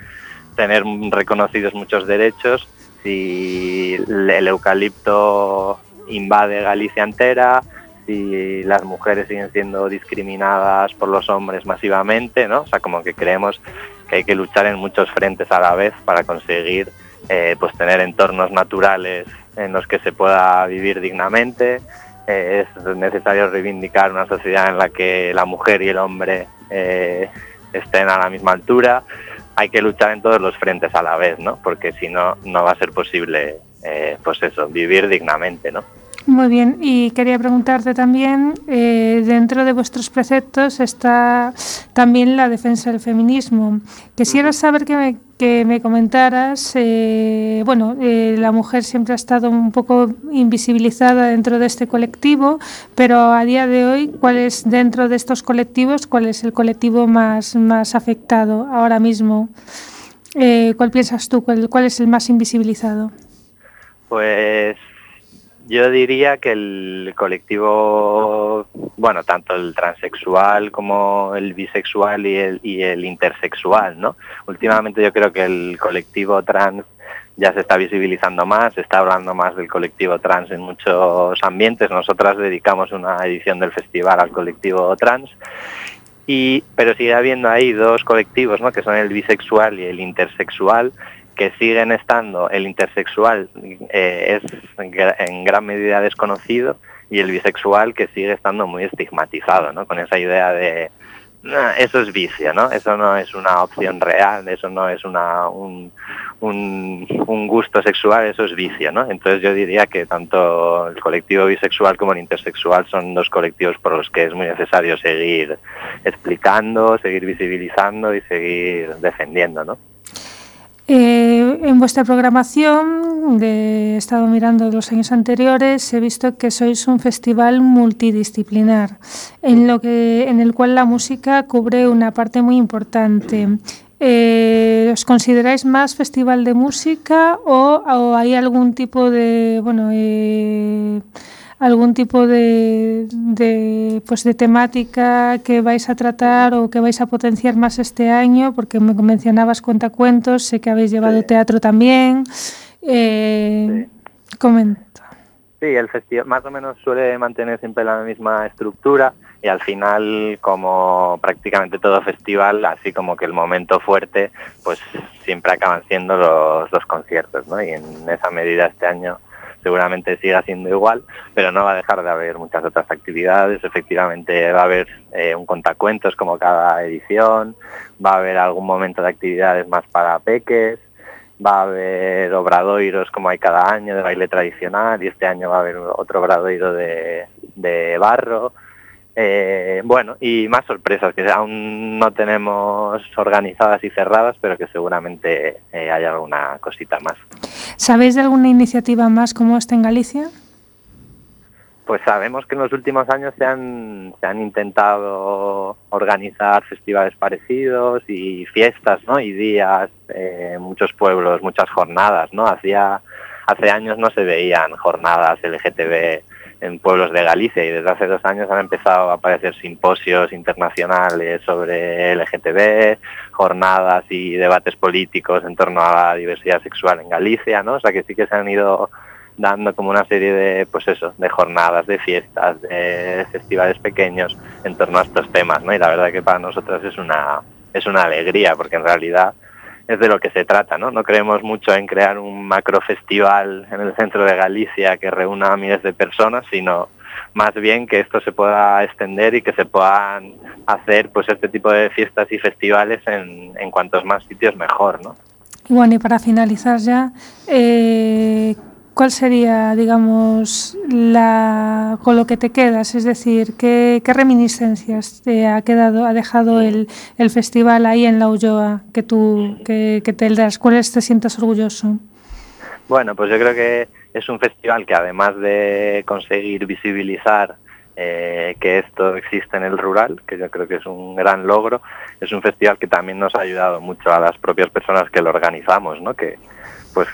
tener reconocidos muchos derechos si el eucalipto invade Galicia entera, si las mujeres siguen siendo discriminadas por los hombres masivamente, ¿no? O sea, como que creemos que hay que luchar en muchos frentes a la vez para conseguir eh, pues tener entornos naturales en los que se pueda vivir dignamente. Eh, es necesario reivindicar una sociedad en la que la mujer y el hombre eh, estén a la misma altura. Hay que luchar en todos los frentes a la vez, ¿no? Porque si no, no va a ser posible, eh, pues eso, vivir dignamente, ¿no? Muy bien, y quería preguntarte también, eh, dentro de vuestros preceptos está también la defensa del feminismo. Quisiera saber que me, que me comentaras, eh, bueno, eh, la mujer siempre ha estado un poco invisibilizada dentro de este colectivo, pero a día de hoy, ¿cuál es dentro de estos colectivos, cuál es el colectivo más, más afectado ahora mismo? Eh, ¿Cuál piensas tú? ¿Cuál, ¿Cuál es el más invisibilizado? Pues yo diría que el colectivo, bueno, tanto el transexual como el bisexual y el, y el intersexual, ¿no? Últimamente yo creo que el colectivo trans ya se está visibilizando más, se está hablando más del colectivo trans en muchos ambientes. Nosotras dedicamos una edición del festival al colectivo trans. Y, pero sigue habiendo ahí dos colectivos, ¿no? que son el bisexual y el intersexual, que siguen estando, el intersexual eh, es en gra- en gran medida desconocido y el bisexual que sigue estando muy estigmatizado, ¿no? con esa idea de "Nah, eso es vicio, ¿no? Eso no es una opción real, eso no es una, un, un, un gusto sexual, eso es vicio, ¿no? Entonces yo diría que tanto el colectivo bisexual como el intersexual son dos colectivos por los que es muy necesario seguir explicando, seguir visibilizando y seguir defendiendo, ¿no? Eh, en vuestra programación, de, he estado mirando los años anteriores, he visto que sois un festival multidisciplinar, en, lo que, en el cual la música cubre una parte muy importante. Eh, ¿Os consideráis más festival de música o, o hay algún tipo de, bueno, eh, algún tipo de, de, pues de temática que vais a tratar o que vais a potenciar más este año? Porque me mencionabas cuentacuentos, sé que habéis llevado teatro también. Eh, Comenta. Sí, el festival más o menos suele mantener siempre la misma estructura y al final, como prácticamente todo festival, así como que el momento fuerte, pues siempre acaban siendo los, los conciertos, ¿no? Y en esa medida este año seguramente siga siendo igual, pero no va a dejar de haber muchas otras actividades. Efectivamente va a haber eh, un contacuentos como cada edición, va a haber algún momento de actividades más para peques, va a haber obradoiros como hay cada año de baile tradicional y este año va a haber otro obradoiro de, de barro. Eh, bueno, y más sorpresas que aún no tenemos organizadas y cerradas, pero que seguramente eh, hay alguna cosita más. ¿Sabéis de alguna iniciativa más como esta en Galicia? Pues sabemos que en los últimos años se han, se han intentado organizar festivales parecidos y fiestas, ¿no? Y días, eh, muchos pueblos, muchas jornadas, ¿no? Hacía, hace años no se veían jornadas LGTB en pueblos de Galicia y desde hace dos años han empezado a aparecer simposios internacionales sobre LGTB, jornadas y debates políticos en torno a la diversidad sexual en Galicia, ¿no? O sea que sí que se han ido dando como una serie de, pues eso, de jornadas, de fiestas, de festivales pequeños en torno a estos temas, ¿no? Y la verdad que para nosotros es una, es una alegría, porque en realidad es de lo que se trata, ¿no? No creemos mucho en crear un macrofestival en el centro de Galicia que reúna a miles de personas, sino más bien que esto se pueda extender y que se puedan hacer pues este tipo de fiestas y festivales en, en cuantos más sitios mejor, ¿no? Bueno, y para finalizar ya, eh, ¿cuál sería, digamos, la, con lo que te quedas? Es decir, ¿qué, qué reminiscencias te ha quedado, ha dejado el, festival ahí en La Ulloa que tú, que, que te, de las cuales te sientas orgulloso? Bueno, pues yo creo que es un festival que además de conseguir visibilizar eh, que esto existe en el rural, que yo creo que es un gran logro, es un festival que también nos ha ayudado mucho a las propias personas que lo organizamos, ¿no? Que pues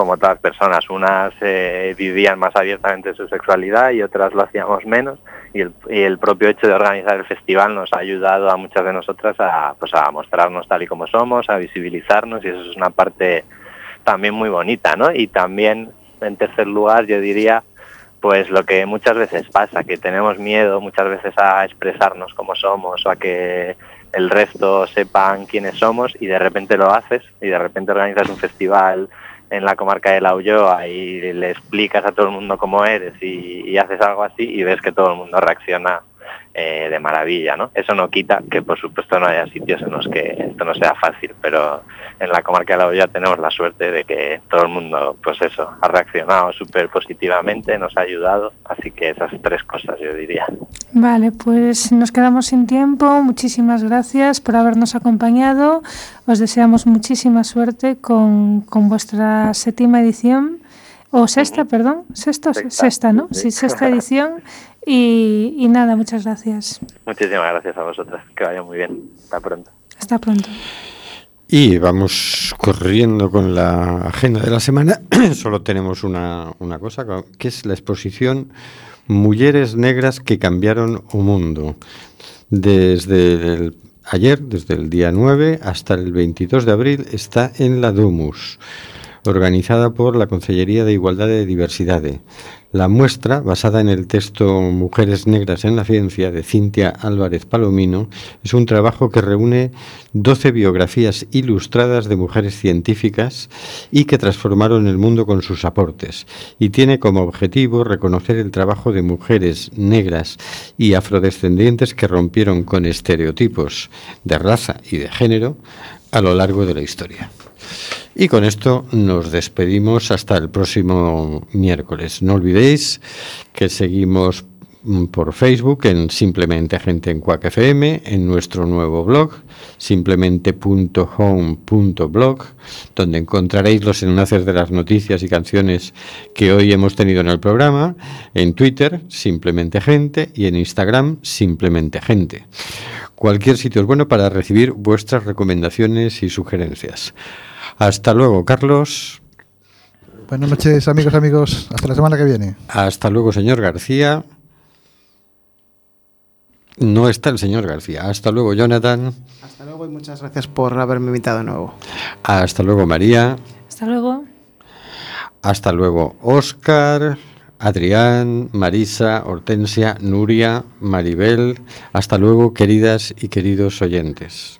como todas personas, unas eh, vivían más abiertamente su sexualidad y otras lo hacíamos menos y el, y el propio hecho de organizar el festival nos ha ayudado a muchas de nosotras a, pues a mostrarnos tal y como somos, a visibilizarnos y eso es una parte también muy bonita, ¿no? Y también, en tercer lugar, yo diría, pues lo que muchas veces pasa, que tenemos miedo muchas veces a expresarnos como somos o a que el resto sepan quiénes somos y de repente lo haces y de repente organizas un festival en la comarca de La Ulloa y le explicas a todo el mundo cómo eres y, y haces algo así y ves que todo el mundo reacciona eh, de maravilla, ¿no? Eso no quita que por supuesto no haya sitios en los que esto no sea fácil, pero en la comarca de La Ulloa tenemos la suerte de que todo el mundo, pues eso, ha reaccionado súper positivamente, nos ha ayudado, así que esas tres cosas yo diría. Vale, pues nos quedamos sin tiempo. Muchísimas gracias por habernos acompañado. Os deseamos muchísima suerte con, con vuestra séptima edición. O sexta, perdón. Sexta, Sexta, sexta, ¿no? Sí, sexta edición. Y, y nada, muchas gracias. Muchísimas gracias a vosotras, que vaya muy bien. Hasta pronto. Hasta pronto. Y vamos corriendo con la agenda de la semana. Solo tenemos una, una cosa, que es la exposición Mujeres Negras que cambiaron o mundo. Desde el- ayer, desde el día 9 hasta el 22 de abril, está en la Domus, organizada por la Consellería de Igualdad y Diversidade. La muestra, basada en el texto Mujeres Negras en la Ciencia de Cintia Álvarez Palomino, es un trabajo que reúne 12 biografías ilustradas de mujeres científicas y que transformaron el mundo con sus aportes, y tiene como objetivo reconocer el trabajo de mujeres negras y afrodescendientes que rompieron con estereotipos de raza y de género a lo largo de la historia. Y con esto nos despedimos hasta el próximo miércoles. No olvidéis que seguimos mm, por Facebook en Simplemente Gente en Quack FM, en nuestro nuevo blog, simplemente.home.blog, donde encontraréis los enlaces de las noticias y canciones que hoy hemos tenido en el programa, en Twitter, Simplemente Gente, y en Instagram, Simplemente Gente. Cualquier sitio es bueno para recibir vuestras recomendaciones y sugerencias. Hasta luego, Carlos. Buenas noches, amigos, amigos. Hasta la semana que viene. Hasta luego, señor García. No está el señor García. Hasta luego, Jonathan. Hasta luego y muchas gracias por haberme invitado de nuevo. Hasta luego, María. Hasta luego. Hasta luego, Oscar. Adrián, Marisa, Hortensia, Nuria, Maribel. Hasta luego, queridas y queridos oyentes.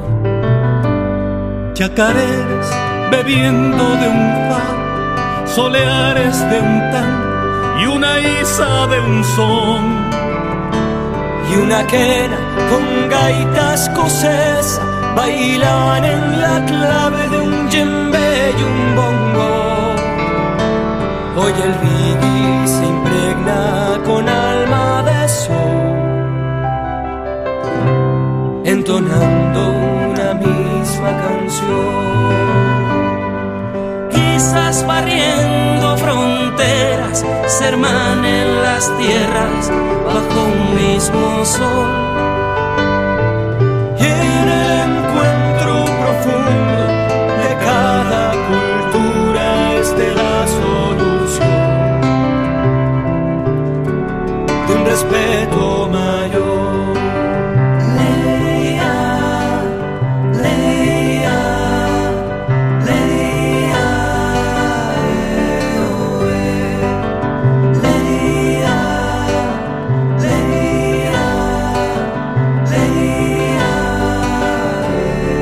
Chacareras bebiendo de un far, soleares de un tan y una isa de un son. y una quena con gaita escocesa bailan en la clave de un djembe y un bongo. Hoy el reggae se impregna con alma de sol, entonando una misma canción. Quizás barriendo fronteras, se hermanen las tierras bajo un mismo sol